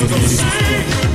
Música